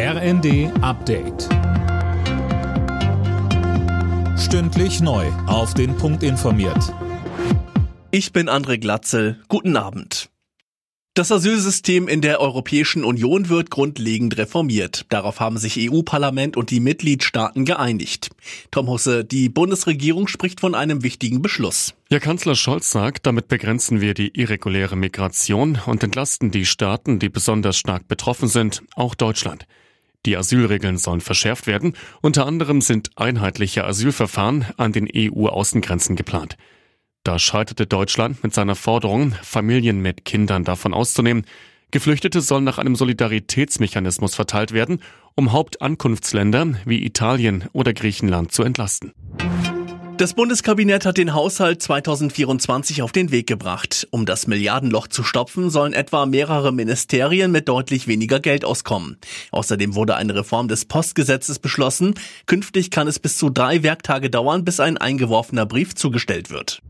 RND Update. Stündlich neu. Auf den Punkt informiert. Ich bin André Glatzel. Guten Abend. Das Asylsystem in der Europäischen Union wird grundlegend reformiert. Darauf haben sich EU-Parlament und die Mitgliedstaaten geeinigt. Tom Husse, die Bundesregierung spricht von einem wichtigen Beschluss. Ja, Kanzler Scholz sagt, damit begrenzen wir die irreguläre Migration und entlasten die Staaten, die besonders stark betroffen sind, auch Deutschland. Die Asylregeln sollen verschärft werden. Unter anderem sind einheitliche Asylverfahren an den EU-Außengrenzen geplant. Da scheiterte Deutschland mit seiner Forderung, Familien mit Kindern davon auszunehmen. Geflüchtete sollen nach einem Solidaritätsmechanismus verteilt werden, um Hauptankunftsländer wie Italien oder Griechenland zu entlasten. Das Bundeskabinett hat den Haushalt 2024 auf den Weg gebracht. Um das Milliardenloch zu stopfen, sollen etwa mehrere Ministerien mit deutlich weniger Geld auskommen. Außerdem wurde eine Reform des Postgesetzes beschlossen. Künftig kann es bis zu drei Werktage dauern, bis ein eingeworfener Brief zugestellt wird.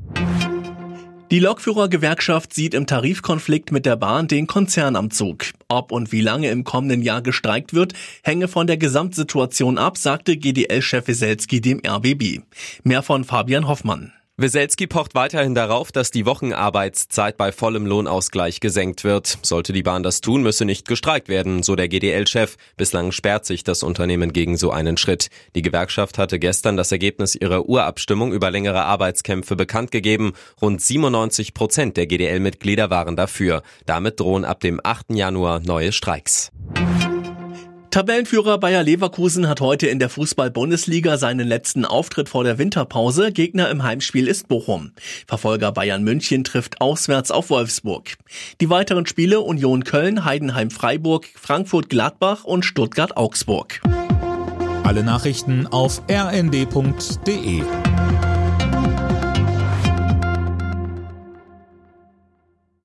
Die Lokführergewerkschaft sieht im Tarifkonflikt mit der Bahn den Konzern am Zug. Ob und wie lange im kommenden Jahr gestreikt wird, hänge von der Gesamtsituation ab, sagte GDL-Chef Weselski dem RBB. Mehr von Fabian Hoffmann. Weselski pocht weiterhin darauf, dass die Wochenarbeitszeit bei vollem Lohnausgleich gesenkt wird. Sollte die Bahn das tun, müsse nicht gestreikt werden, so der GDL-Chef. Bislang sperrt sich das Unternehmen gegen so einen Schritt. Die Gewerkschaft hatte gestern das Ergebnis ihrer Urabstimmung über längere Arbeitskämpfe bekannt gegeben. Rund 97 Prozent der GDL-Mitglieder waren dafür. Damit drohen ab dem 8. Januar neue Streiks. Tabellenführer Bayer Leverkusen hat heute in der Fußball-Bundesliga seinen letzten Auftritt vor der Winterpause. Gegner im Heimspiel ist Bochum. Verfolger Bayern München trifft auswärts auf Wolfsburg. Die weiteren Spiele Union Köln, Heidenheim Freiburg, Frankfurt Gladbach und Stuttgart Augsburg. Alle Nachrichten auf rnd.de